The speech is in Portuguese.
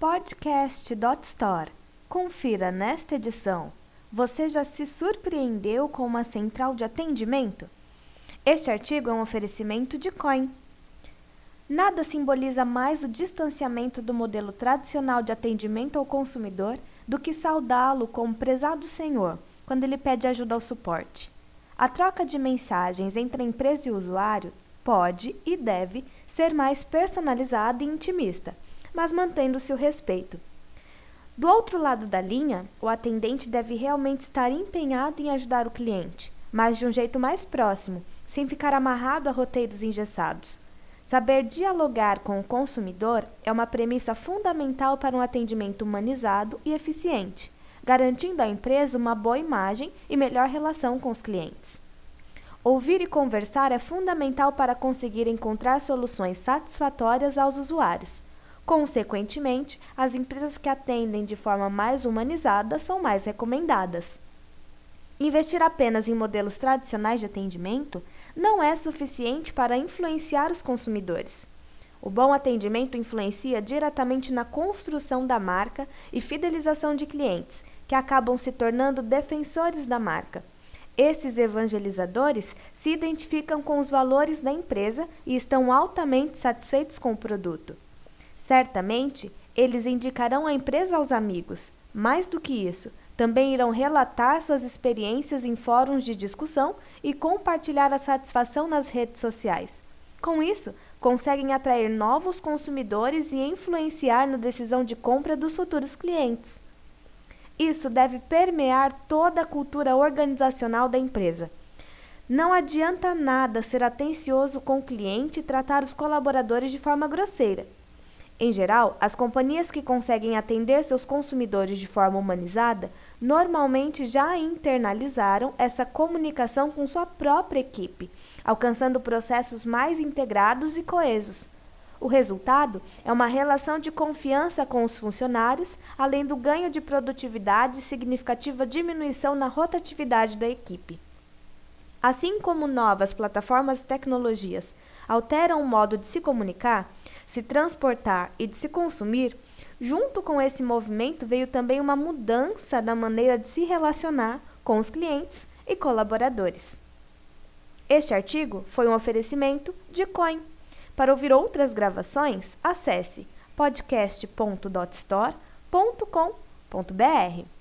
Podcast.store. Confira nesta edição. Você já se surpreendeu com uma central de atendimento? Este artigo é um oferecimento de Coin. Nada simboliza mais o distanciamento do modelo tradicional de atendimento ao consumidor do que saudá-lo como prezado senhor quando ele pede ajuda ao suporte. A troca de mensagens entre a empresa e o usuário pode e deve ser mais personalizada e intimista mas mantendo-se o respeito. Do outro lado da linha, o atendente deve realmente estar empenhado em ajudar o cliente, mas de um jeito mais próximo, sem ficar amarrado a roteiros engessados. Saber dialogar com o consumidor é uma premissa fundamental para um atendimento humanizado e eficiente, garantindo à empresa uma boa imagem e melhor relação com os clientes. Ouvir e conversar é fundamental para conseguir encontrar soluções satisfatórias aos usuários. Consequentemente, as empresas que atendem de forma mais humanizada são mais recomendadas. Investir apenas em modelos tradicionais de atendimento não é suficiente para influenciar os consumidores. O bom atendimento influencia diretamente na construção da marca e fidelização de clientes, que acabam se tornando defensores da marca. Esses evangelizadores se identificam com os valores da empresa e estão altamente satisfeitos com o produto. Certamente, eles indicarão a empresa aos amigos. Mais do que isso, também irão relatar suas experiências em fóruns de discussão e compartilhar a satisfação nas redes sociais. Com isso, conseguem atrair novos consumidores e influenciar na decisão de compra dos futuros clientes. Isso deve permear toda a cultura organizacional da empresa. Não adianta nada ser atencioso com o cliente e tratar os colaboradores de forma grosseira. Em geral, as companhias que conseguem atender seus consumidores de forma humanizada normalmente já internalizaram essa comunicação com sua própria equipe, alcançando processos mais integrados e coesos. O resultado é uma relação de confiança com os funcionários, além do ganho de produtividade e significativa diminuição na rotatividade da equipe. Assim como novas plataformas e tecnologias alteram o modo de se comunicar, se transportar e de se consumir, junto com esse movimento veio também uma mudança na maneira de se relacionar com os clientes e colaboradores. Este artigo foi um oferecimento de Coin. Para ouvir outras gravações, acesse podcast.dotstore.com.br.